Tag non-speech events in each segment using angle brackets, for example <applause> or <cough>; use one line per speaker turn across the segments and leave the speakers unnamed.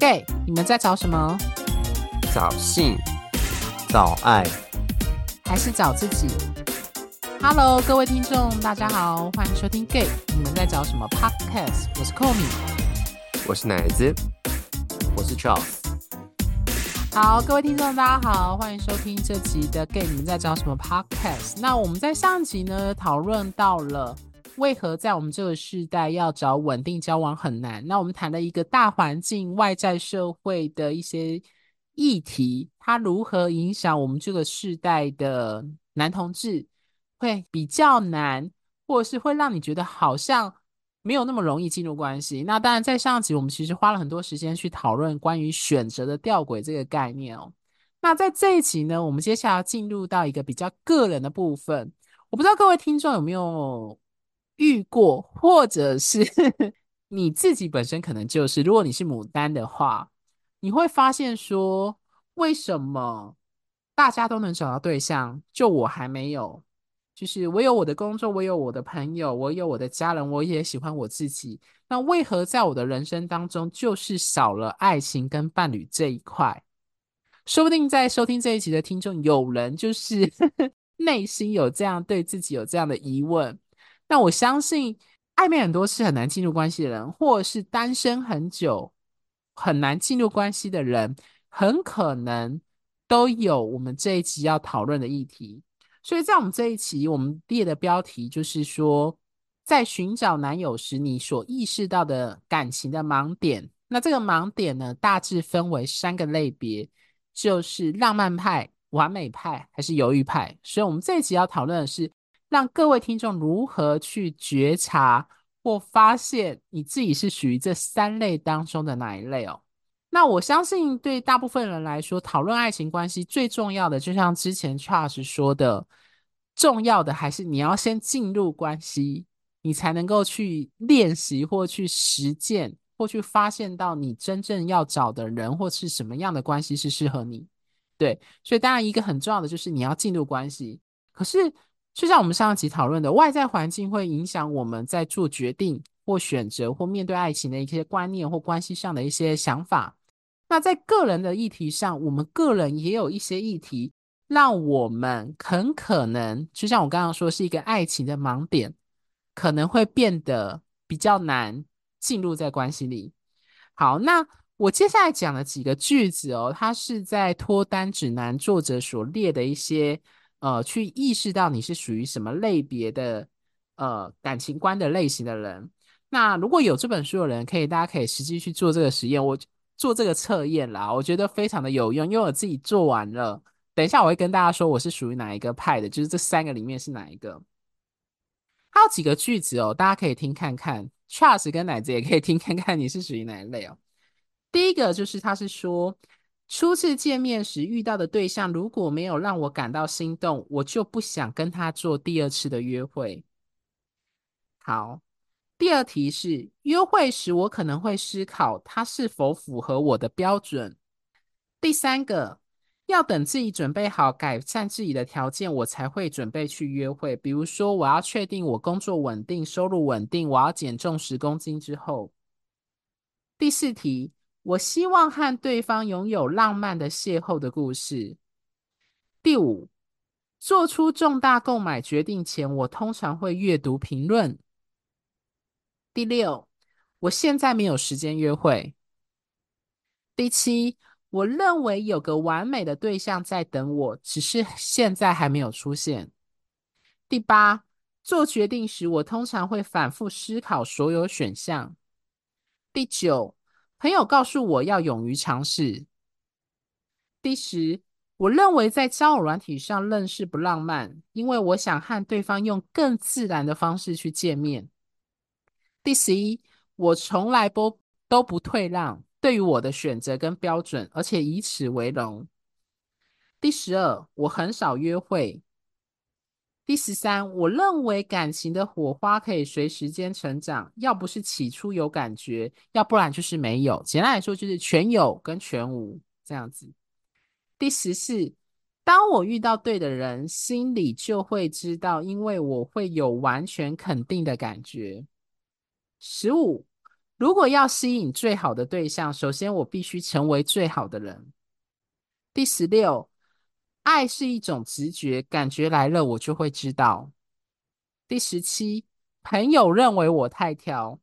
Gay，你们在找什么？
找性，找爱，
还是找自己？Hello，各位听众，大家好，欢迎收听 Gay，你们在找什么 Podcast？我是 Komi，
我是奶子，我是 Charles。
好，各位听众，大家好，欢迎收听这集的 Gay，你们在找什么 Podcast？那我们在上集呢，讨论到了。为何在我们这个时代要找稳定交往很难？那我们谈了一个大环境、外在社会的一些议题，它如何影响我们这个时代的男同志，会比较难，或者是会让你觉得好像没有那么容易进入关系。那当然，在上集我们其实花了很多时间去讨论关于选择的吊诡这个概念哦。那在这一集呢，我们接下来要进入到一个比较个人的部分。我不知道各位听众有没有遇过，或者是 <laughs> 你自己本身可能就是，如果你是牡丹的话，你会发现说，为什么大家都能找到对象，就我还没有？就是我有我的工作，我有我的朋友，我有我的家人，我也喜欢我自己。那为何在我的人生当中，就是少了爱情跟伴侣这一块？说不定在收听这一集的听众，有人就是 <laughs> 内心有这样对自己有这样的疑问。那我相信，暧昧很多次很难进入关系的人，或者是单身很久很难进入关系的人，很可能都有我们这一集要讨论的议题。所以在我们这一期，我们列的标题就是说，在寻找男友时，你所意识到的感情的盲点。那这个盲点呢，大致分为三个类别，就是浪漫派、完美派还是犹豫派。所以我们这一集要讨论的是。让各位听众如何去觉察或发现你自己是属于这三类当中的哪一类哦？那我相信对大部分人来说，讨论爱情关系最重要的，就像之前 Charles 说的，重要的还是你要先进入关系，你才能够去练习或去实践或去发现到你真正要找的人或是什么样的关系是适合你。对，所以当然一个很重要的就是你要进入关系，可是。就像我们上一集讨论的，外在环境会影响我们在做决定或选择或面对爱情的一些观念或关系上的一些想法。那在个人的议题上，我们个人也有一些议题，让我们很可能，就像我刚刚说，是一个爱情的盲点，可能会变得比较难进入在关系里。好，那我接下来讲的几个句子哦，它是在脱单指南作者所列的一些。呃，去意识到你是属于什么类别的呃感情观的类型的人。那如果有这本书的人，可以大家可以实际去做这个实验，我做这个测验啦，我觉得非常的有用，因为我自己做完了。等一下我会跟大家说我是属于哪一个派的，就是这三个里面是哪一个。还有几个句子哦，大家可以听看看，Charles 跟奶子也可以听看看你是属于哪一类哦。第一个就是他是说。初次见面时遇到的对象，如果没有让我感到心动，我就不想跟他做第二次的约会。好，第二题是约会时我可能会思考他是否符合我的标准。第三个，要等自己准备好改善自己的条件，我才会准备去约会。比如说，我要确定我工作稳定、收入稳定，我要减重十公斤之后。第四题。我希望和对方拥有浪漫的邂逅的故事。第五，做出重大购买决定前，我通常会阅读评论。第六，我现在没有时间约会。第七，我认为有个完美的对象在等我，只是现在还没有出现。第八，做决定时，我通常会反复思考所有选项。第九。朋友告诉我要勇于尝试。第十，我认为在交友软体上认识不浪漫，因为我想和对方用更自然的方式去见面。第十一，我从来不都不退让，对于我的选择跟标准，而且以此为荣。第十二，我很少约会。第十三，我认为感情的火花可以随时间成长，要不是起初有感觉，要不然就是没有。简单来说，就是全有跟全无这样子。第十四，当我遇到对的人，心里就会知道，因为我会有完全肯定的感觉。十五，如果要吸引最好的对象，首先我必须成为最好的人。第十六，爱是一种直觉，感觉来了我就会知道。第十七，朋友认为我太挑。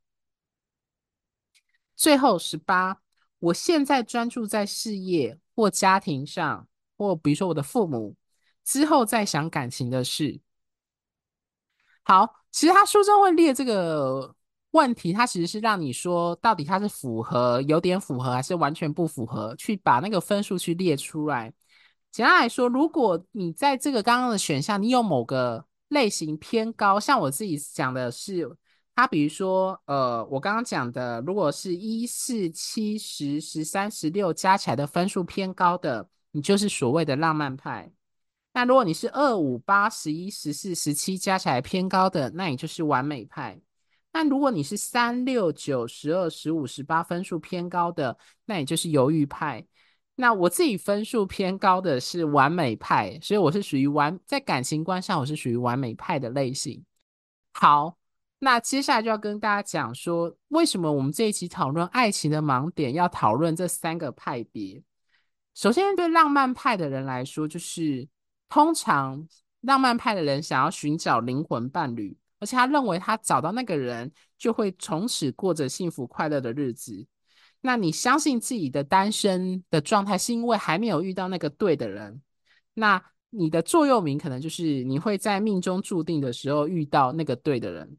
最后十八，我现在专注在事业或家庭上，或比如说我的父母，之后再想感情的事。好，其实他书中会列这个。问题，它其实是让你说，到底它是符合、有点符合，还是完全不符合？去把那个分数去列出来。简单来说，如果你在这个刚刚的选项，你有某个类型偏高，像我自己讲的是，它比如说，呃，我刚刚讲的，如果是一四七十十三十六加起来的分数偏高的，你就是所谓的浪漫派。那如果你是二五八十一十四十七加起来偏高的，那你就是完美派。那如果你是三六九十二十五十八分数偏高的，那也就是犹豫派。那我自己分数偏高的是完美派，所以我是属于完，在感情观上我是属于完美派的类型。好，那接下来就要跟大家讲说，为什么我们这一期讨论爱情的盲点要讨论这三个派别。首先，对浪漫派的人来说，就是通常浪漫派的人想要寻找灵魂伴侣。而且他认为他找到那个人就会从此过着幸福快乐的日子。那你相信自己的单身的状态是因为还没有遇到那个对的人？那你的座右铭可能就是你会在命中注定的时候遇到那个对的人。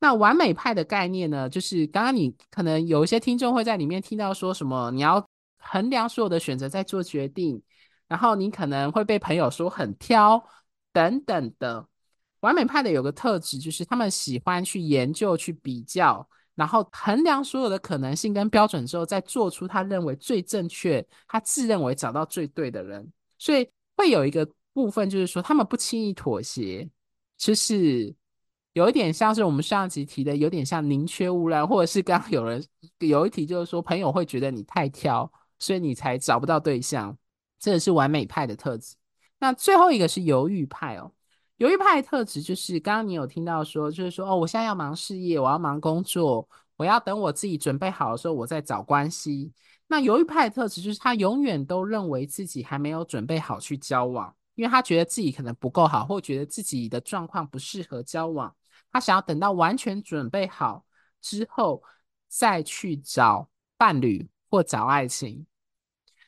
那完美派的概念呢？就是刚刚你可能有一些听众会在里面听到说什么，你要衡量所有的选择再做决定，然后你可能会被朋友说很挑等等的。完美派的有个特质，就是他们喜欢去研究、去比较，然后衡量所有的可能性跟标准之后，再做出他认为最正确、他自认为找到最对的人。所以会有一个部分，就是说他们不轻易妥协，就是有一点像是我们上集提的，有点像宁缺毋滥，或者是刚刚有人有一题就是说，朋友会觉得你太挑，所以你才找不到对象。这个是完美派的特质。那最后一个是犹豫派哦。犹豫派的特质就是，刚刚你有听到说，就是说，哦，我现在要忙事业，我要忙工作，我要等我自己准备好的时候，我再找关系。那犹豫派的特质就是，他永远都认为自己还没有准备好去交往，因为他觉得自己可能不够好，或觉得自己的状况不适合交往。他想要等到完全准备好之后，再去找伴侣或找爱情。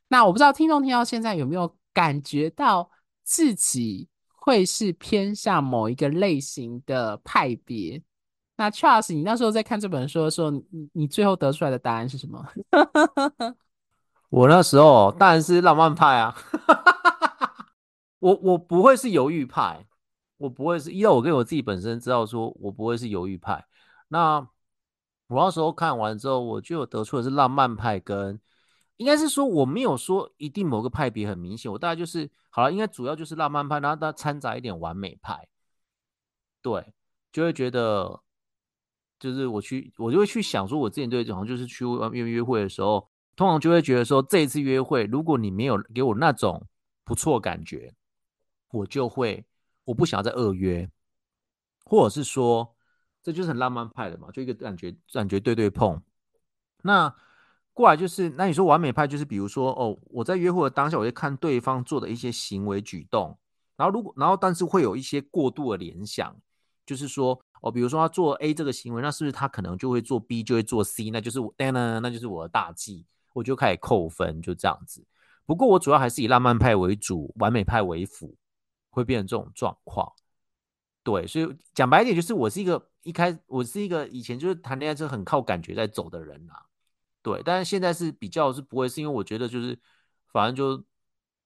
那我不知道听众听到现在有没有感觉到自己会是偏向某一个类型的派别。那 Charles，你那时候在看这本书的时候，你你最后得出来的答案是什么？<laughs>
我那时候当然是浪漫派啊。我我不会是犹豫派，我不会是，因为我跟我自己本身知道说，我不会是犹豫派。那我那时候看完之后，我就有得出的是浪漫派跟。应该是说我没有说一定某个派别很明显，我大概就是好了，应该主要就是浪漫派，然后它掺杂一点完美派，对，就会觉得就是我去，我就会去想说，我之前对这种就是去外面约会的时候，通常就会觉得说，这一次约会，如果你没有给我那种不错感觉，我就会我不想要再二约，或者是说这就是很浪漫派的嘛，就一个感觉感觉对对碰，那。过来就是，那你说完美派就是，比如说哦，我在约会的当下，我会看对方做的一些行为举动，然后如果，然后但是会有一些过度的联想，就是说哦，比如说他做 A 这个行为，那是不是他可能就会做 B，就会做 C，那就是我，那那就是我的大忌，我就开始扣分，就这样子。不过我主要还是以浪漫派为主，完美派为辅，会变成这种状况。对，所以讲白一点，就是我是一个一开，我是一个以前就是谈恋爱是很靠感觉在走的人啊。对，但是现在是比较是不会，是因为我觉得就是反正就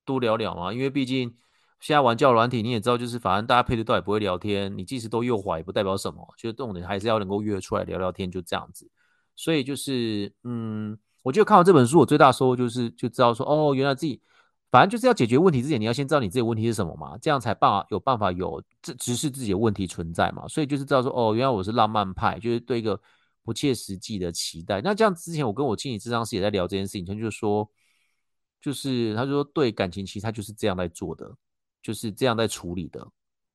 多聊聊嘛，因为毕竟现在玩教软体你也知道，就是反正大家配对到也不会聊天，你即使都右滑也不代表什么，就是重点还是要能够约出来聊聊天，就这样子。所以就是嗯，我觉得看完这本书，我最大收获就是就知道说哦，原来自己反正就是要解决问题之前，你要先知道你自己问题是什么嘛，这样才办法有办法有直直视自己的问题存在嘛。所以就是知道说哦，原来我是浪漫派，就是对一个。不切实际的期待。那这样之前，我跟我心理智商师也在聊这件事情，他就说，就是他就说，对感情，其实他就是这样在做的，就是这样在处理的，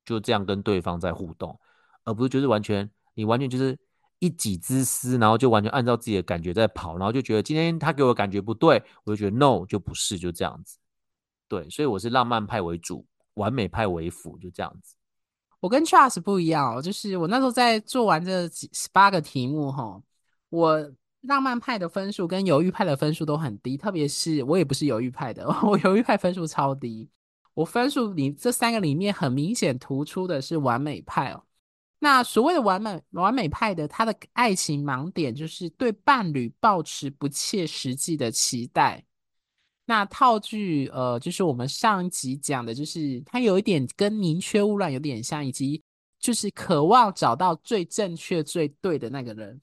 就这样跟对方在互动，而不是就是完全你完全就是一己之私，然后就完全按照自己的感觉在跑，然后就觉得今天他给我的感觉不对，我就觉得 no 就不是，就这样子。对，所以我是浪漫派为主，完美派为辅，就这样子。
我跟 Charles 不一样哦，就是我那时候在做完这几十八个题目哈，我浪漫派的分数跟犹豫派的分数都很低，特别是我也不是犹豫派的，<laughs> 我犹豫派分数超低。我分数里这三个里面很明显突出的是完美派哦。那所谓的完美完美派的，他的爱情盲点就是对伴侣抱持不切实际的期待。那套句呃，就是我们上一集讲的，就是他有一点跟宁缺毋滥有点像，以及就是渴望找到最正确、最对的那个人。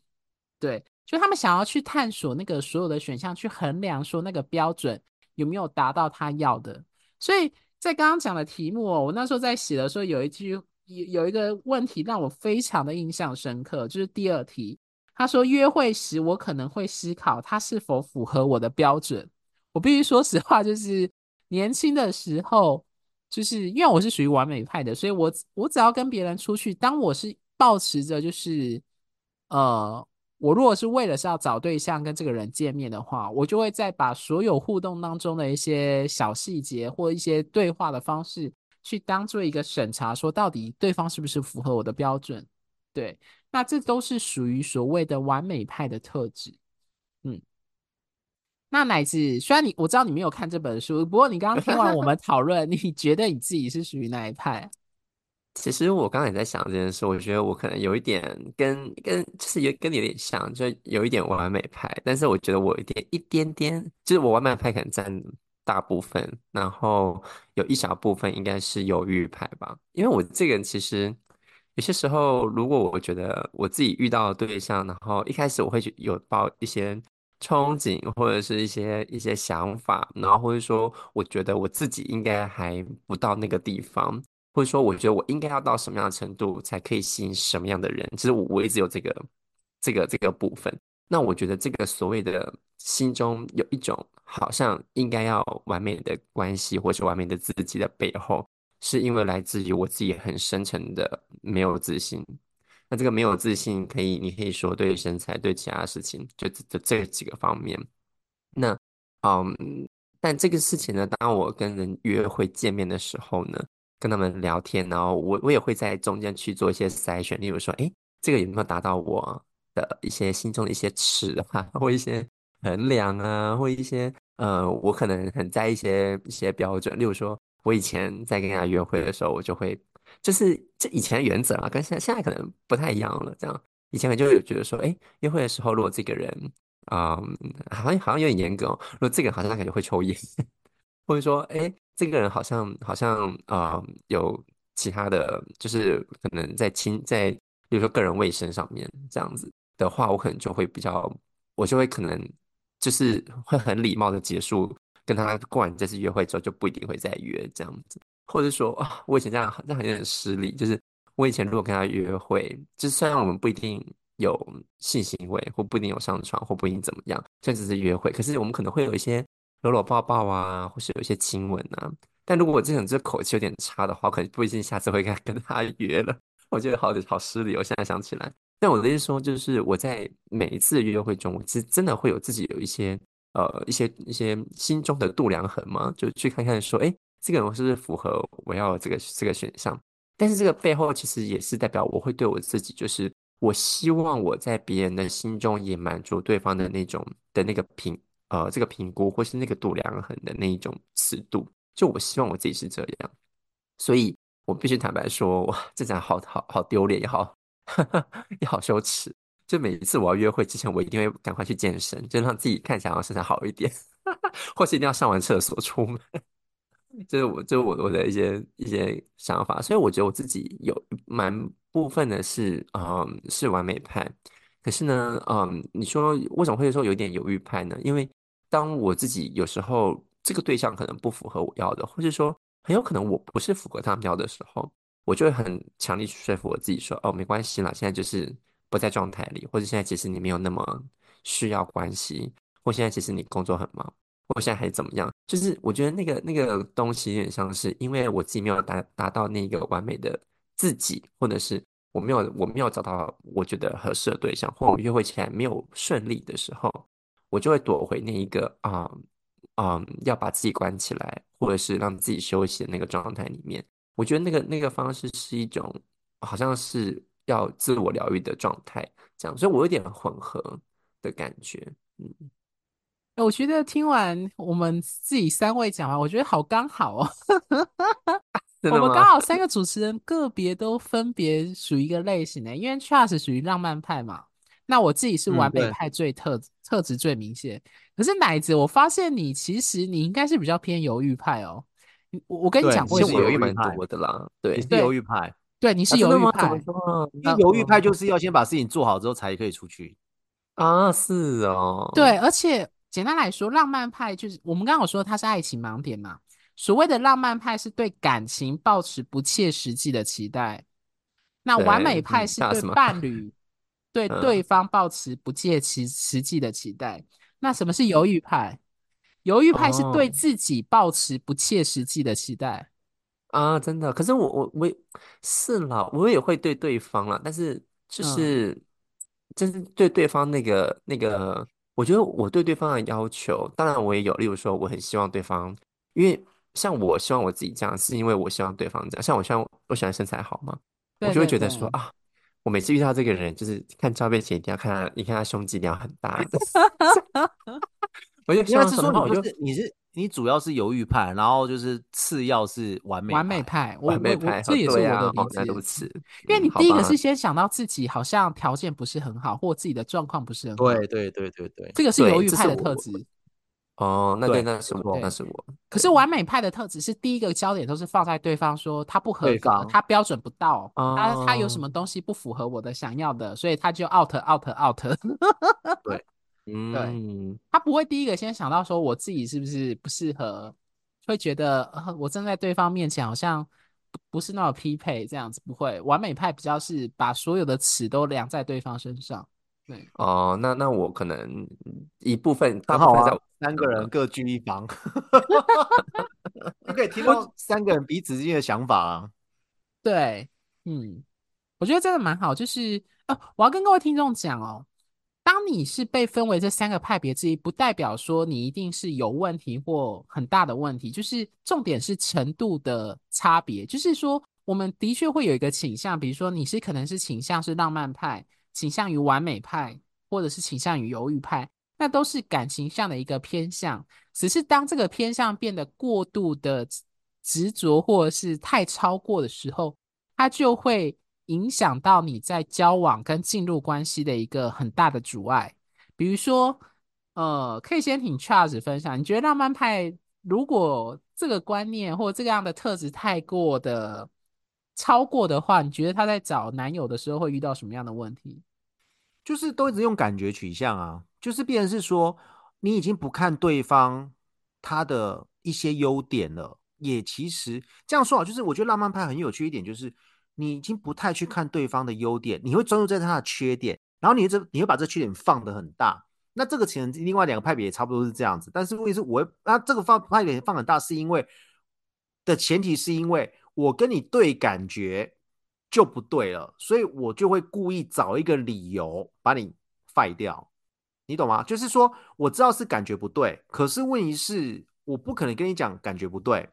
对，就他们想要去探索那个所有的选项，去衡量说那个标准有没有达到他要的。所以在刚刚讲的题目哦，我那时候在写的时候，有一句。有有一个问题让我非常的印象深刻，就是第二题，他说约会时我可能会思考他是否符合我的标准。我必须说实话，就是年轻的时候，就是因为我是属于完美派的，所以我我只要跟别人出去，当我是抱持着就是呃，我如果是为了是要找对象跟这个人见面的话，我就会再把所有互动当中的一些小细节或一些对话的方式。去当做一个审查，说到底对方是不是符合我的标准？对，那这都是属于所谓的完美派的特质。嗯，那乃至虽然你我知道你没有看这本书，不过你刚刚听完我们讨论，<laughs> 你觉得你自己是属于哪一派？
其实我刚才也在想这件事，我觉得我可能有一点跟跟就是有跟你有点像，就有一点完美派，但是我觉得我有一点一点点，就是我完美派可能占。大部分，然后有一小部分应该是犹豫派吧，因为我这个人其实有些时候，如果我觉得我自己遇到对象，然后一开始我会有抱一些憧憬或者是一些一些想法，然后或者说我觉得我自己应该还不到那个地方，或者说我觉得我应该要到什么样的程度才可以吸引什么样的人，其实我我一直有这个这个这个部分。那我觉得这个所谓的心中有一种好像应该要完美的关系，或是完美的自己的背后，是因为来自于我自己很深沉的没有自信。那这个没有自信，可以你可以说对身材，对其他事情，就这这几个方面。那嗯，但这个事情呢，当我跟人约会见面的时候呢，跟他们聊天，然后我我也会在中间去做一些筛选，例如说，诶，这个有没有达到我的一些心中的一些尺啊，<laughs> 或一些衡量啊，或一些呃，我可能很在意一些一些标准。例如说，我以前在跟人家约会的时候，我就会就是这以前的原则啊，跟现在现在可能不太一样了。这样以前我就有觉得说，哎，约会的时候，如果这个人啊、嗯，好像好像有点严格哦。如果这个人好像他感觉会抽烟，<laughs> 或者说，哎，这个人好像好像啊、嗯，有其他的就是可能在亲在，比如说个人卫生上面这样子。的话，我可能就会比较，我就会可能就是会很礼貌的结束跟他过完这次约会之后，就不一定会再约这样子，或者说啊，我以前这样这样有点失礼，就是我以前如果跟他约会，就虽然我们不一定有性行为，或不一定有上床，或不一定怎么样，甚至是约会，可是我们可能会有一些搂搂抱抱啊，或是有一些亲吻啊。但如果我这种这口气有点差的话，可能不一定下次会跟 <laughs> 跟他约了。我觉得好好失礼，我现在想起来。但我的意思说，就是我在每一次约会中，我其实真的会有自己有一些呃一些一些心中的度量衡嘛，就去看看说，哎，这个人是不是符合我要这个这个选项？但是这个背后其实也是代表我会对我自己，就是我希望我在别人的心中也满足对方的那种的那个评呃这个评估，或是那个度量衡的那一种尺度，就我希望我自己是这样，所以我必须坦白说，<laughs> 哇，这讲好好好丢脸也好。<laughs> 也好羞耻，就每一次我要约会之前，我一定会赶快去健身，就让自己看起来身材好一点，<laughs> 或是一定要上完厕所出门，这是我这是我我的一些一些想法。所以我觉得我自己有蛮部分的是，嗯，是完美派。可是呢，嗯，你说为什么会说有点犹豫派呢？因为当我自己有时候这个对象可能不符合我要的，或者说很有可能我不是符合他们要的时候。我就会很强力去说服我自己说，哦，没关系啦，现在就是不在状态里，或者现在其实你没有那么需要关系，或现在其实你工作很忙，或现在还怎么样？就是我觉得那个那个东西有点像是，因为我自己没有达达到那个完美的自己，或者是我没有我没有找到我觉得合适的对象，或我约会起来没有顺利的时候，我就会躲回那一个啊啊、嗯嗯、要把自己关起来，或者是让自己休息的那个状态里面。我觉得那个那个方式是一种好像是要自我疗愈的状态，这样，所以我有点混合的感觉，嗯。
我觉得听完我们自己三位讲完，我觉得好刚好哦。<laughs> 我们刚好三个主持人个别都分别属于一个类型的，因为 Charles 属于浪漫派嘛，那我自己是完美派最特、嗯、特质最明显。可是奶子，我发现你其实你应该是比较偏犹豫派哦。我我跟你讲过，
其实我犹豫蛮多的啦。对，
你是犹豫派，
对，你是犹豫派。
因为犹豫派就是要先把事情做好之后才可以出去
啊。是哦，
对，而且简单来说，浪漫派就是我们刚刚有说它是爱情盲点嘛。所谓的浪漫派是对感情抱持不切实际的期待，那完美派是对伴侣、对 <laughs> 对方抱持不切实实际的期待。那什么是犹豫派？犹豫派是对自己抱持不切实际的期待
啊！真的，可是我我我是啦，我也会对对方啦，但是就是就是对对方那个那个，我觉得我对对方的要求，当然我也有，例如说，我很希望对方，因为。像我希望我自己这样，是因为我希望对方这样。像我希望我喜欢身材好嘛，我就会觉得说啊，我每次遇到这个人，就是看照片前一定要看他，你看他胸肌一定要很大。我就希望是说，我就你是
你主要是犹豫派，然后就是次要是完美
完美派，<laughs>
完美派，
这 <laughs> 也是我的理解。因为你第一个是先想到自己好像条件不是很好，或自己的状况不是很好。
对对对对对，
这个是犹豫派的特质。
哦，那对，那是我，那是我。
可是完美派的特质是第一个焦点都是放在对方说他不合格，他标准不到，他他有什么东西不符合我的想要的，所以他就 out out out。<laughs>
对，嗯，
对，他不会第一个先想到说我自己是不是不适合，会觉得我站在对方面前好像不不是那么匹配这样子，不会。完美派比较是把所有的尺都量在对方身上。对，
哦，那那我可能一部分
刚好啊。三个人各居一方，<laughs> 就可以听到三个人彼此之间的想法啊。<laughs>
对，嗯，我觉得真的蛮好。就是啊，我要跟各位听众讲哦，当你是被分为这三个派别之一，不代表说你一定是有问题或很大的问题。就是重点是程度的差别。就是说，我们的确会有一个倾向，比如说你是可能是倾向是浪漫派，倾向于完美派，或者是倾向于犹豫派。那都是感情上的一个偏向，只是当这个偏向变得过度的执着或者是太超过的时候，它就会影响到你在交往跟进入关系的一个很大的阻碍。比如说，呃，可以先请 Charles 分享，你觉得浪漫派如果这个观念或这个样的特质太过的超过的话，你觉得他在找男友的时候会遇到什么样的问题？
就是都一直用感觉取向啊。就是变成是说，你已经不看对方他的一些优点了，也其实这样说啊，就是我觉得浪漫派很有趣一点，就是你已经不太去看对方的优点，你会专注在他的缺点，然后你这你会把这缺点放得很大。那这个其实另外两个派别也差不多是这样子，但是问题是我，那这个放派别放很大，是因为的前提是因为我跟你对感觉就不对了，所以我就会故意找一个理由把你废掉。你懂吗？就是说，我知道是感觉不对，可是问题是，我不可能跟你讲感觉不对。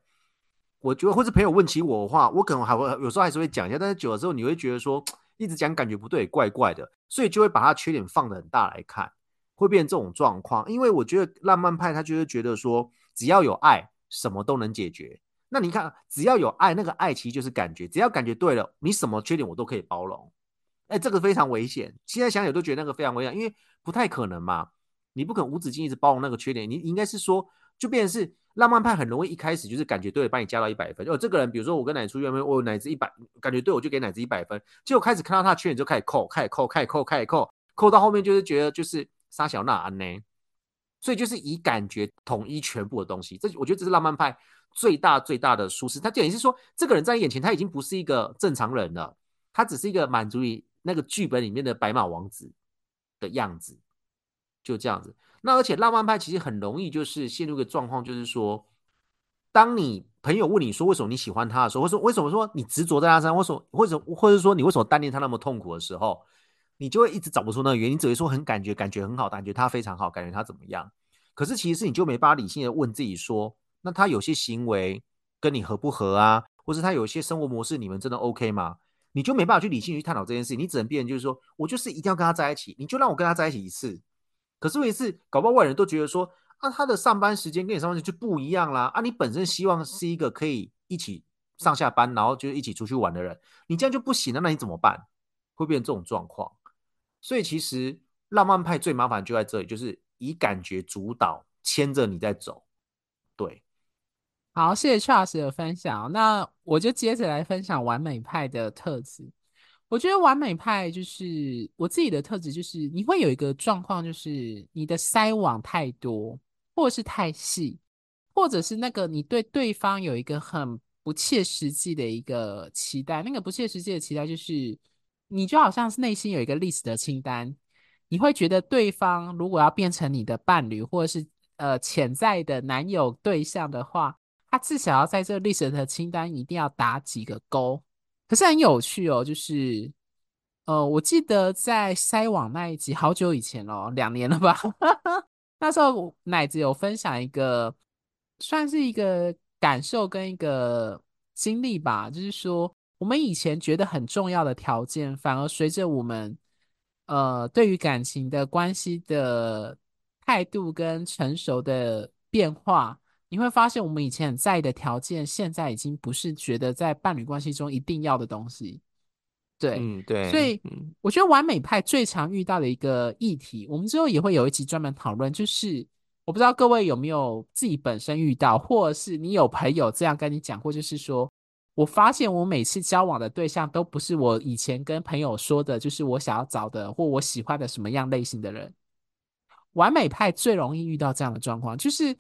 我觉得，或是朋友问起我的话，我可能还会有时候还是会讲一下，但是久了之后，你会觉得说，一直讲感觉不对，怪怪的，所以就会把他缺点放得很大来看，会变成这种状况。因为我觉得浪漫派他就是觉得说，只要有爱，什么都能解决。那你看，只要有爱，那个爱其实就是感觉，只要感觉对了，你什么缺点我都可以包容。哎，这个非常危险。现在想想都觉得那个非常危险，因为。不太可能嘛，你不可能无止境一直包容那个缺点，你应该是说，就变成是浪漫派很容易一开始就是感觉对了，把你加到一百分。哦，这个人，比如说我跟奶出去，我奶子一百，感觉对我就给奶子一百分，结果开始看到他的缺点就开始扣，开始扣，开始扣，开始扣，扣到后面就是觉得就是杀小娜安呢，所以就是以感觉统一全部的东西，这我觉得这是浪漫派最大最大的舒适。他等于是说，这个人在眼前他已经不是一个正常人了，他只是一个满足于那个剧本里面的白马王子的样子，就这样子。那而且浪漫派其实很容易就是陷入一个状况，就是说，当你朋友问你说为什么你喜欢他的时候，或者说为什么说你执着在他身上，为什么或者或者说你为什么单恋他那么痛苦的时候，你就会一直找不出那个原因，只会说很感觉感觉很好，感觉他非常好，感觉他怎么样？可是其实是你就没办法理性的问自己说，那他有些行为跟你合不合啊？或是他有一些生活模式，你们真的 OK 吗？你就没办法去理性去探讨这件事情，你只能变成就是说我就是一定要跟他在一起，你就让我跟他在一起一次。可是每次，搞不好外人都觉得说，啊，他的上班时间跟你上班时间就不一样啦，啊，你本身希望是一个可以一起上下班，然后就一起出去玩的人，你这样就不行了，那你怎么办？会变成这种状况。所以其实浪漫派最麻烦就在这里，就是以感觉主导，牵着你在走。对，
好，谢谢 Charles 的分享。那我就接着来分享完美派的特质。我觉得完美派就是我自己的特质，就是你会有一个状况，就是你的筛网太多，或是太细，或者是那个你对对方有一个很不切实际的一个期待。那个不切实际的期待，就是你就好像是内心有一个 list 的清单，你会觉得对方如果要变成你的伴侣，或者是呃潜在的男友对象的话，他至少要在这个 list 的清单一定要打几个勾。可是很有趣哦，就是，呃，我记得在筛网那一集好久以前哦，两年了吧？<laughs> 那时候奶子有分享一个，算是一个感受跟一个经历吧，就是说，我们以前觉得很重要的条件，反而随着我们，呃，对于感情的关系的态度跟成熟的变化。你会发现，我们以前很在意的条件，现在已经不是觉得在伴侣关系中一定要的东西。对，
嗯，对。
所以，我觉得完美派最常遇到的一个议题，我们之后也会有一集专门讨论。就是我不知道各位有没有自己本身遇到，或者是你有朋友这样跟你讲过，就是说我发现我每次交往的对象都不是我以前跟朋友说的，就是我想要找的或我喜欢的什么样类型的人。完美派最容易遇到这样的状况，就是。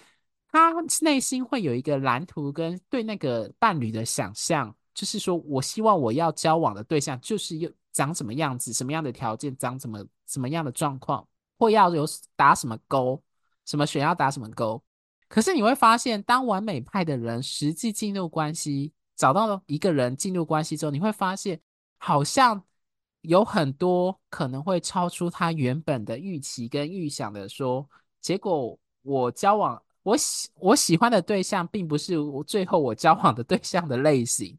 他内心会有一个蓝图跟对那个伴侣的想象，就是说我希望我要交往的对象就是又长什么样子，什么样的条件，长怎么什么样的状况，或要有打什么勾，什么选要打什么勾。可是你会发现，当完美派的人实际进入关系，找到了一个人进入关系之后，你会发现好像有很多可能会超出他原本的预期跟预想的说，结果我交往。我喜我喜欢的对象，并不是我最后我交往的对象的类型，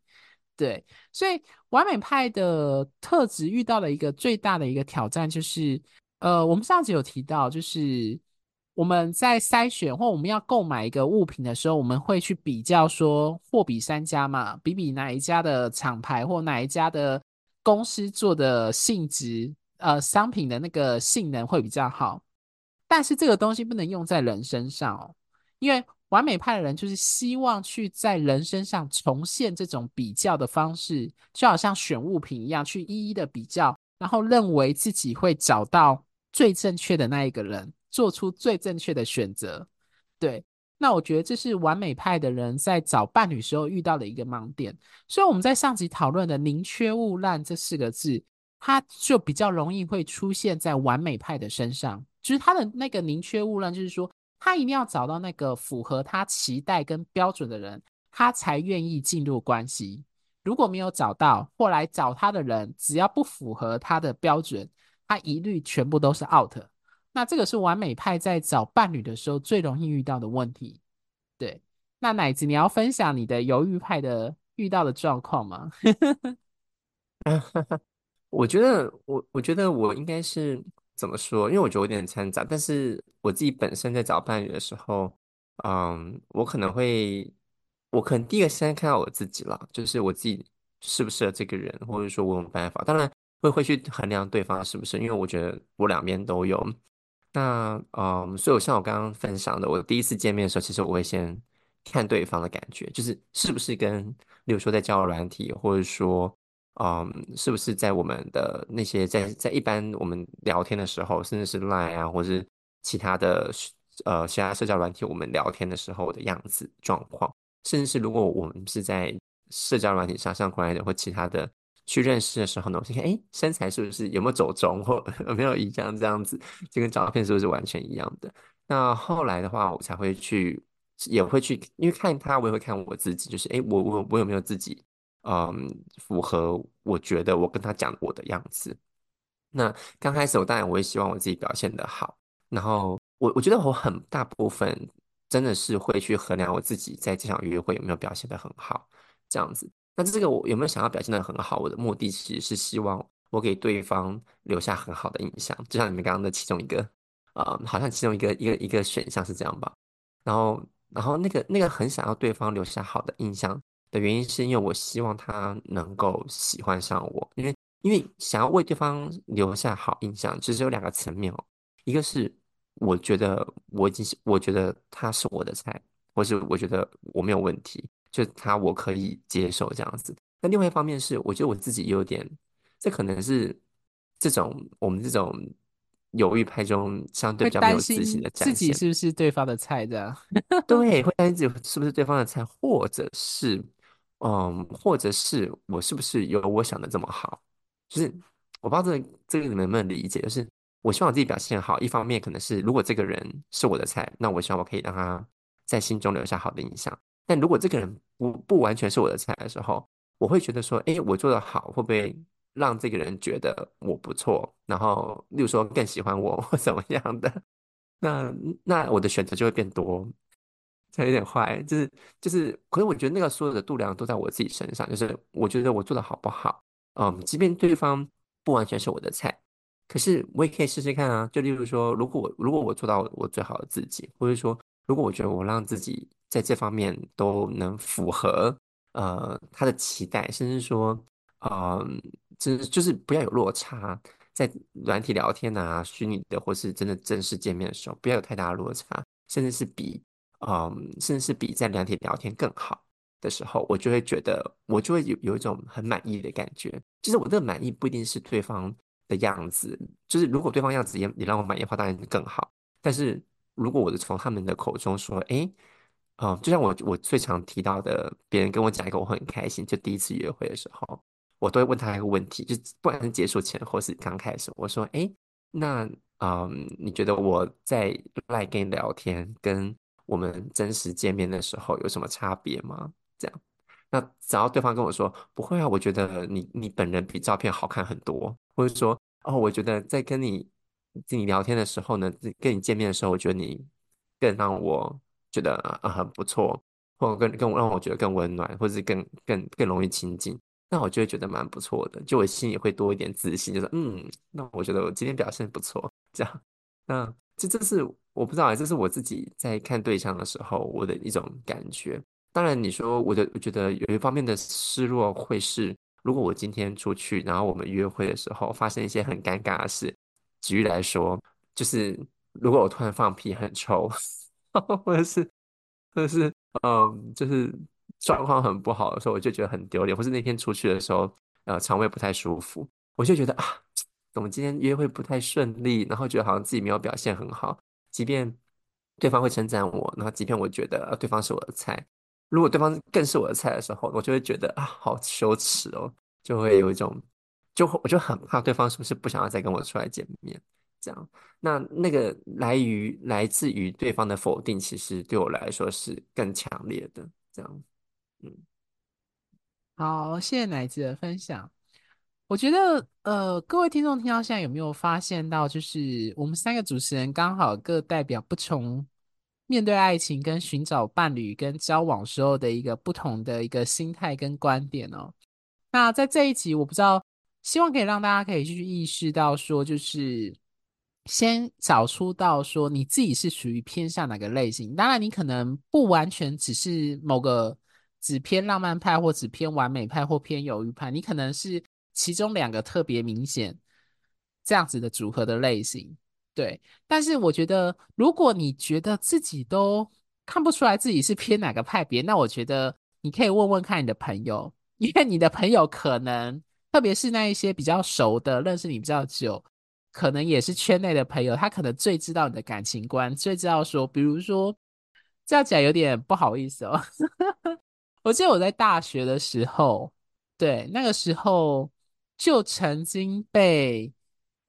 对，所以完美派的特质遇到了一个最大的一个挑战，就是，呃，我们上次有提到，就是我们在筛选或我们要购买一个物品的时候，我们会去比较说货比三家嘛，比比哪一家的厂牌或哪一家的公司做的性质，呃，商品的那个性能会比较好，但是这个东西不能用在人身上哦。因为完美派的人就是希望去在人身上重现这种比较的方式，就好像选物品一样，去一一的比较，然后认为自己会找到最正确的那一个人，做出最正确的选择。对，那我觉得这是完美派的人在找伴侣时候遇到的一个盲点。所以我们在上集讨论的“宁缺毋滥”这四个字，它就比较容易会出现在完美派的身上，就是他的那个“宁缺毋滥”，就是说。他一定要找到那个符合他期待跟标准的人，他才愿意进入关系。如果没有找到，或来找他的人，只要不符合他的标准，他一律全部都是 out。那这个是完美派在找伴侣的时候最容易遇到的问题。对，那奶子，你要分享你的犹豫派的遇到的状况吗？<laughs>
我觉得，我我觉得我应该是。怎么说？因为我觉得有点掺杂，但是我自己本身在找伴侣的时候，嗯，我可能会，我可能第一个先看到我自己了，就是我自己适不适合这个人，或者说我有办法。当然会会去衡量对方是不是，因为我觉得我两边都有。那嗯，所以我像我刚刚分享的，我第一次见面的时候，其实我会先看对方的感觉，就是是不是跟，例如说在交友软体，或者说。嗯，是不是在我们的那些在在一般我们聊天的时候，甚至是 Line 啊，或是其他的呃其他社交软体，我们聊天的时候的样子状况，甚至是如果我们是在社交软体上像过来人或其他的去认识的时候呢，我先看哎身材是不是有没有走中或 <laughs> 有没有一样这样子，就跟照片是不是完全一样的？那后来的话，我才会去也会去，因为看他，我也会看我自己，就是哎，我我我有没有自己，嗯，符合我觉得我跟他讲我的样子。那刚开始我当然我也希望我自己表现得好，然后我我觉得我很大部分真的是会去衡量我自己在这场约会有没有表现得很好，这样子。那这个我有没有想要表现得很好？我的目的其实是希望我给对方留下很好的印象，就像你们刚刚的其中一个，呃，好像其中一个一个一个选项是这样吧。然后，然后那个那个很想要对方留下好的印象的原因，是因为我希望他能够喜欢上我，因为因为想要为对方留下好印象，其实有两个层面哦，一个是我觉得我已经我觉得他是我的菜，或是我觉得我没有问题。就他我可以接受这样子，那另外一方面是，我觉得我自己有点，这可能是这种我们这种犹豫派中相对比较没有自信的展现，
自己是不是对方的菜这样？<laughs>
对，会担心自己是不是对方的菜，或者是，嗯，或者是我是不是有我想的这么好？就是我不知道这这个你们能不能理解？就是我希望我自己表现好，一方面可能是如果这个人是我的菜，那我希望我可以让他在心中留下好的印象。但如果这个人不不完全是我的菜的时候，我会觉得说，哎，我做的好，会不会让这个人觉得我不错？然后，例如说更喜欢我或怎么样的？<laughs> 那那我的选择就会变多，有点坏。就是就是，可是我觉得那个所有的度量都在我自己身上。就是我觉得我做得好不好？嗯，即便对方不完全是我的菜，可是我也可以试试看啊。就例如说，如果我如果我做到我最好的自己，或者说。如果我觉得我让自己在这方面都能符合呃他的期待，甚至说，呃，就是就是不要有落差，在软体聊天啊、虚拟的或是真的正式见面的时候，不要有太大的落差，甚至是比，嗯、甚至是比在软体聊天更好的时候，我就会觉得我就会有有一种很满意的感觉。其实我这个满意不一定是对方的样子，就是如果对方样子也也让我满意的话，当然更好，但是。如果我是从他们的口中说，哎，嗯，就像我我最常提到的，别人跟我讲一个我很开心，就第一次约会的时候，我都会问他一个问题，就不管是结束前或是刚开始，我说，哎，那，嗯，你觉得我在赖跟你聊天，跟我们真实见面的时候有什么差别吗？这样，那只要对方跟我说不会啊，我觉得你你本人比照片好看很多，或者说，哦，我觉得在跟你。跟你聊天的时候呢，跟你见面的时候，我觉得你更让我觉得啊很不错，或者更更让我觉得更温暖，或者是更更更容易亲近，那我就会觉得蛮不错的，就我心里会多一点自信，就是嗯，那我觉得我今天表现不错，这样，那这这是我不知道，这是我自己在看对象的时候我的一种感觉。当然，你说我的，我觉得有一方面的失落会是，如果我今天出去，然后我们约会的时候发生一些很尴尬的事。举例来说，就是如果我突然放屁很臭，<laughs> 或者是，或者是，嗯，就是状况很不好的时候，我就觉得很丢脸。或是那天出去的时候，呃，肠胃不太舒服，我就觉得啊，怎么今天约会不太顺利？然后觉得好像自己没有表现很好。即便对方会称赞我，然后即便我觉得对方是我的菜，如果对方更是我的菜的时候，我就会觉得啊，好羞耻哦，就会有一种。就我就很怕对方是不是不想要再跟我出来见面，这样，那那个来于来自于对方的否定，其实对我来说是更强烈的，这样，嗯，
好，谢谢奶子的分享。我觉得，呃，各位听众听到现在有没有发现到，就是我们三个主持人刚好各代表不同面对爱情跟寻找伴侣跟交往时候的一个不同的一个心态跟观点哦。那在这一集，我不知道。希望可以让大家可以去意识到，说就是先找出到说你自己是属于偏向哪个类型。当然，你可能不完全只是某个只偏浪漫派，或只偏完美派，或偏犹豫派。你可能是其中两个特别明显这样子的组合的类型。对，但是我觉得，如果你觉得自己都看不出来自己是偏哪个派别，那我觉得你可以问问看你的朋友，因为你的朋友可能。特别是那一些比较熟的、认识你比较久，可能也是圈内的朋友，他可能最知道你的感情观，最知道说，比如说这样讲有点不好意思哦。<laughs> 我记得我在大学的时候，对，那个时候就曾经被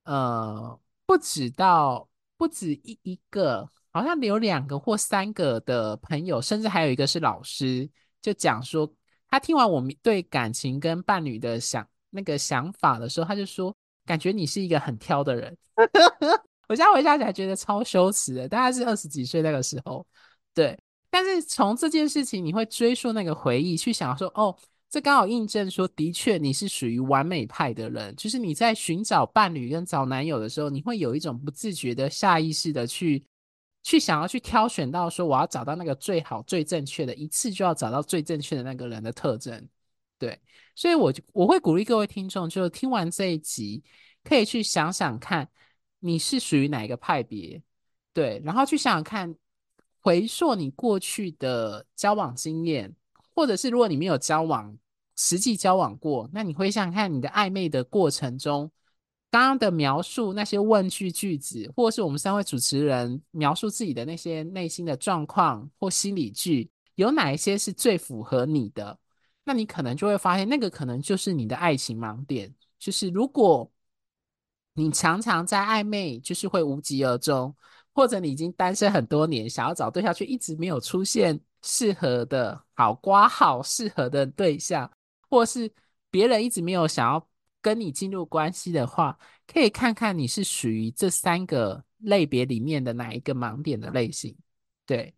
呃不止到不止一一个好像有两个或三个的朋友，甚至还有一个是老师，就讲说，他听完我们对感情跟伴侣的想那个想法的时候，他就说，感觉你是一个很挑的人。<laughs> 我现在回想起来觉得超羞耻的，大概是二十几岁那个时候，对。但是从这件事情，你会追溯那个回忆，去想说，哦，这刚好印证说，的确你是属于完美派的人，就是你在寻找伴侣跟找男友的时候，你会有一种不自觉的下意识的去去想要去挑选到说，我要找到那个最好最正确的，一次就要找到最正确的那个人的特征，对。所以我就我会鼓励各位听众，就听完这一集，可以去想想看。你是属于哪一个派别？对，然后去想想看，回溯你过去的交往经验，或者是如果你没有交往，实际交往过，那你会想看你的暧昧的过程中，刚刚的描述那些问句句子，或是我们三位主持人描述自己的那些内心的状况或心理剧，有哪一些是最符合你的？那你可能就会发现，那个可能就是你的爱情盲点，就是如果。你常常在暧昧，就是会无疾而终，或者你已经单身很多年，想要找对象却一直没有出现适合的好挂号适合的对象，或是别人一直没有想要跟你进入关系的话，可以看看你是属于这三个类别里面的哪一个盲点的类型。对，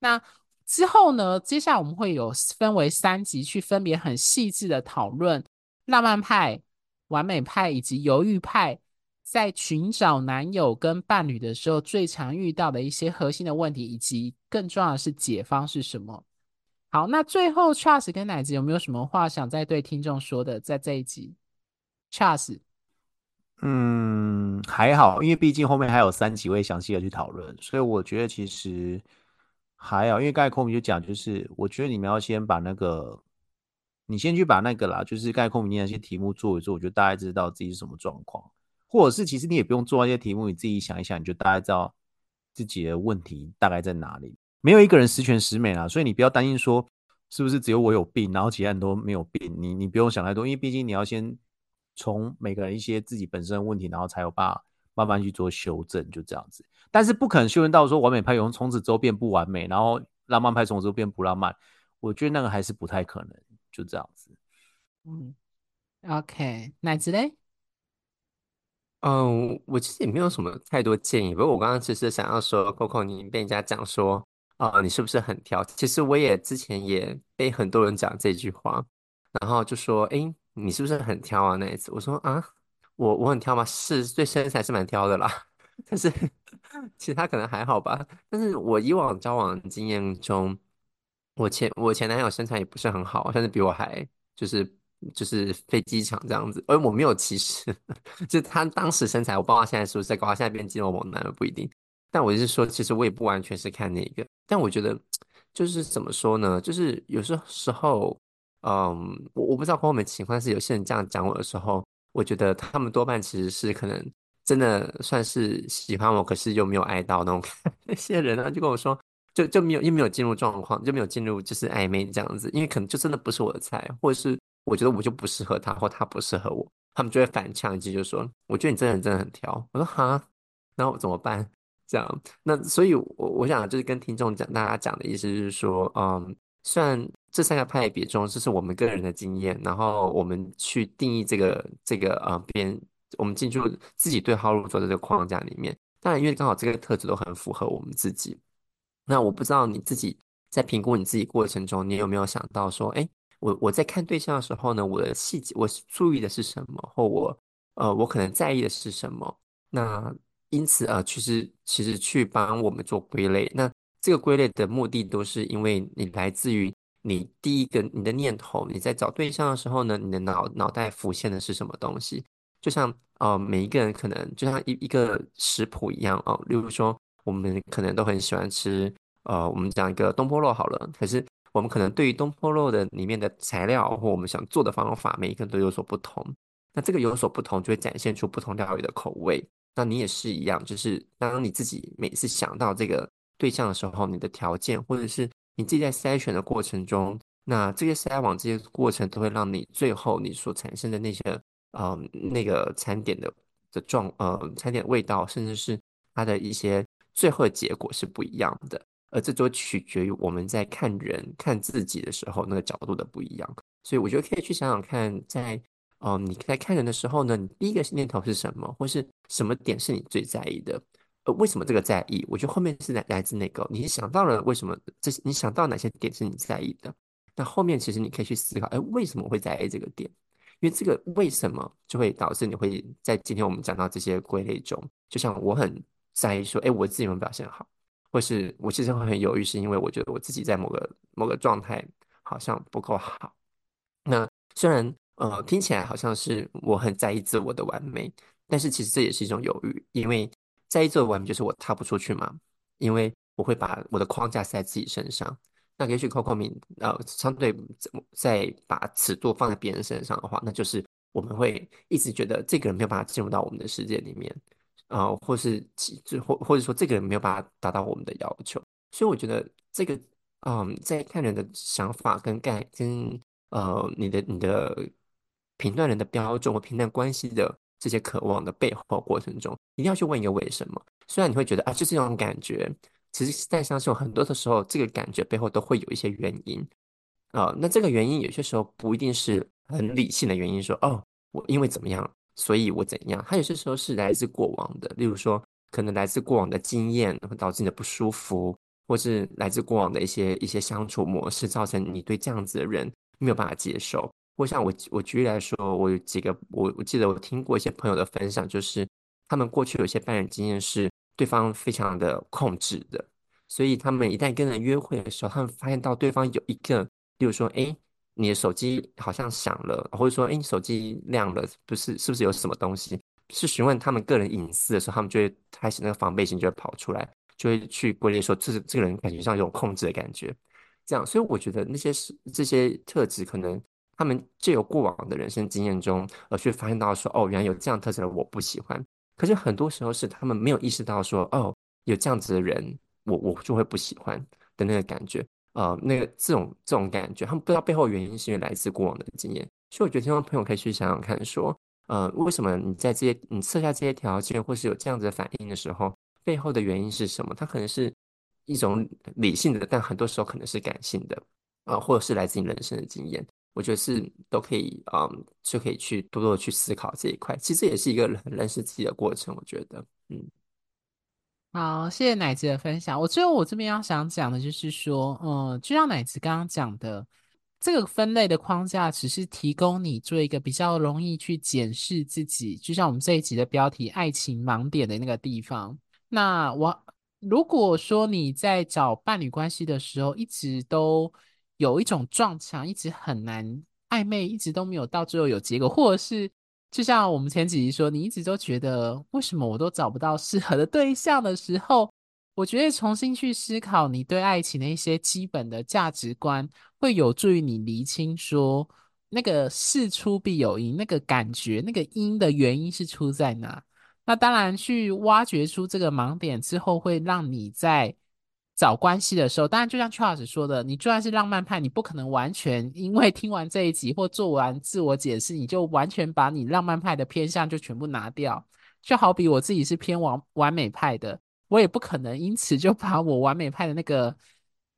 那之后呢，接下来我们会有分为三集去分别很细致的讨论浪漫派、完美派以及犹豫派。在寻找男友跟伴侣的时候，最常遇到的一些核心的问题，以及更重要的是解方是什么？好，那最后 Charles 跟奶子有没有什么话想再对听众说的？在这一集，Charles，
嗯，还好，因为毕竟后面还有三集会详细的去讨论，所以我觉得其实还好。因为刚才空明就讲，就是我觉得你们要先把那个，你先去把那个啦，就是刚才空明那些题目做一做，我觉得大家知道自己是什么状况。或者是其实你也不用做那些题目，你自己想一想，你就大概知道自己的问题大概在哪里。没有一个人十全十美啦，所以你不要担心说是不是只有我有病，然后其他人都没有病。你你不用想太多，因为毕竟你要先从每个人一些自己本身的问题，然后才有办法慢慢去做修正，就这样子。但是不可能修正到说完美派从从此之后变不完美，然后浪漫派从此之后变不浪漫。我觉得那个还是不太可能，就这样子。
嗯，OK，奶子嘞？
嗯，我其实也没有什么太多建议。不过我刚刚其实想要说，Coco，你被人家讲说，啊，你是不是很挑？其实我也之前也被很多人讲这句话，然后就说，哎，你是不是很挑啊？那一次我说啊，我我很挑吗？是，对身材是蛮挑的啦，但是其他可能还好吧。但是我以往交往经验中，我前我前男友身材也不是很好，甚至比我还就是。就是飞机场这样子，而我没有歧视，<laughs> 就他当时身材，我不知道他现在是不是在搞，他现在变肌肉猛男了不一定。但我就是说，其实我也不完全是看那个，但我觉得就是怎么说呢？就是有时时候，嗯，我我不知道后面情况是有些人这样讲我的时候，我觉得他们多半其实是可能真的算是喜欢我，可是又没有爱到那种 <laughs> 那些人呢，就跟我说，就就没有又没有进入状况，就没有进入就是暧昧这样子，因为可能就真的不是我的菜，或者是。我觉得我就不适合他，或他不适合我，他们就会反呛一句，就说：“我觉得你这个人真的很挑。”我说：“哈，那我怎么办？”这样，那所以我，我想就是跟听众讲，大家讲的意思就是说，嗯，虽然这三个派别中，这是我们个人的经验，然后我们去定义这个这个呃边，我们进入自己对号入座的这个框架里面。当然，因为刚好这个特质都很符合我们自己。那我不知道你自己在评估你自己过程中，你有没有想到说，哎？我我在看对象的时候呢，我的细节我注意的是什么，或我呃我可能在意的是什么？那因此啊、呃，其实其实去帮我们做归类，那这个归类的目的都是因为你来自于你第一个你的念头，你在找对象的时候呢，你的脑脑袋浮现的是什么东西？就像呃每一个人可能就像一一个食谱一样哦，例如说我们可能都很喜欢吃呃我们讲一个东坡肉好了，可是。我们可能对于东坡肉的里面的材料或我们想做的方法，每一个人都有所不同。那这个有所不同，就会展现出不同料理的口味。那你也是一样，就是当你自己每次想到这个对象的时候，你的条件或者是你自己在筛选的过程中，那这些筛网这些过程都会让你最后你所产生的那些呃那个餐点的的状呃餐点味道，甚至是它的一些最后的结果是不一样的。而这就取决于我们在看人、看自己的时候那个角度的不一样。所以我觉得可以去想想看，在哦、你在看人的时候呢，你第一个念头是什么，或是什么点是你最在意的？呃，为什么这个在意？我觉得后面是来来自那个，你想到了为什么？这你想到哪些点是你在意的？那后面其实你可以去思考，哎，为什么会在意这个点？因为这个为什么就会导致你会在今天我们讲到这些归类中，就像我很在意说，哎，我自己有没有表现好，或是我其实会很犹豫，是因为我觉得我自己在某个某个状态好像不够好。那虽然呃听起来好像是我很在意自我的完美，但是其实这也是一种犹豫，因为。在意做完美就是我踏不出去嘛，因为我会把我的框架塞在自己身上。那也许 Coco 明呃相对在把尺度放在别人身上的话，那就是我们会一直觉得这个人没有办法进入到我们的世界里面，呃，或是就或或者说这个人没有办法达到我们的要求。所以我觉得这个嗯，在看人的想法跟概跟呃你的你的评断人的标准或评断关系的。这些渴望的背后过程中，一定要去问一个为什么。虽然你会觉得啊，就是这种感觉，其实在相信很多的时候，这个感觉背后都会有一些原因啊、那这个原因有些时候不一定是很理性的原因，说哦，我因为怎么样，所以我怎样。它有些时候是来自过往的，例如说，可能来自过往的经验会导致你的不舒服，或是来自过往的一些一些相处模式，造成你对这样子的人没有办法接受。我想我我举例来说，我有几个我我记得我听过一些朋友的分享，就是他们过去有些伴侣经验是对方非常的控制的，所以他们一旦跟人约会的时候，他们发现到对方有一个，例如说，哎，你的手机好像响了，或者说，哎，你手机亮了，不是是不是有什么东西？是询问他们个人隐私的时候，他们就会开始那个防备心就会跑出来，就会去归类说，这这个人感觉上有控制的感觉，这样，所以我觉得那些是这些特质可能。他们借由过往的人生经验中，而去发现到说，哦，原来有这样特质的我不喜欢。可是很多时候是他们没有意识到说，哦，有这样子的人，我我就会不喜欢的那个感觉。呃，那个这种这种感觉，他们不知道背后原因是因为来自过往的经验。所以我觉得听众朋友可以去想想看，说，呃，为什么你在这些你设下这些条件，或是有这样子的反应的时候，背后的原因是什么？它可能是一种理性的，但很多时候可能是感性的，呃，或者是来自你人生的经验。我觉得是都可以，嗯，就可以去多多的去思考这一块。其实这也是一个认识自己的过程。我觉得，嗯，
好，谢谢奶子的分享。我最后我这边要想讲的就是说，嗯，就像奶子刚刚讲的，这个分类的框架只是提供你做一个比较容易去检视自己，就像我们这一集的标题“爱情盲点”的那个地方。那我如果说你在找伴侣关系的时候，一直都有一种撞墙，一直很难暧昧，一直都没有到最后有结果，或者是就像我们前几集说，你一直都觉得为什么我都找不到适合的对象的时候，我觉得重新去思考你对爱情的一些基本的价值观，会有助于你厘清说那个事出必有因，那个感觉，那个因的原因是出在哪。那当然，去挖掘出这个盲点之后，会让你在。找关系的时候，当然就像 Charles 说的，你就算是浪漫派，你不可能完全因为听完这一集或做完自我解释，你就完全把你浪漫派的偏向就全部拿掉。就好比我自己是偏完完美派的，我也不可能因此就把我完美派的那个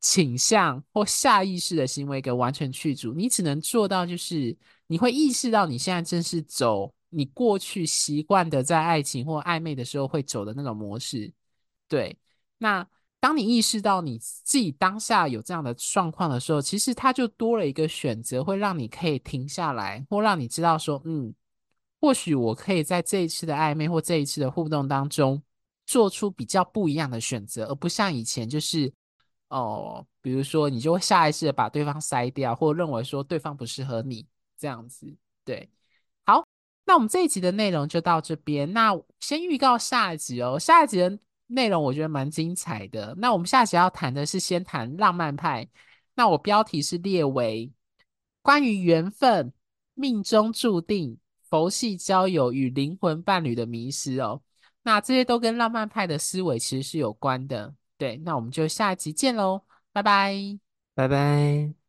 倾向或下意识的行为给完全去除。你只能做到就是你会意识到你现在正是走你过去习惯的在爱情或暧昧的时候会走的那种模式。对，那。当你意识到你自己当下有这样的状况的时候，其实它就多了一个选择，会让你可以停下来，或让你知道说，嗯，或许我可以在这一次的暧昧或这一次的互动当中，做出比较不一样的选择，而不像以前就是，哦，比如说你就会下意识的把对方筛掉，或认为说对方不适合你这样子。对，好，那我们这一集的内容就到这边。那先预告下一集哦，下一集。内容我觉得蛮精彩的。那我们下集要谈的是先谈浪漫派。那我标题是列为关于缘分、命中注定、佛系交友与灵魂伴侣的迷失哦。那这些都跟浪漫派的思维其实是有关的。对，那我们就下一集见喽，拜拜，
拜拜。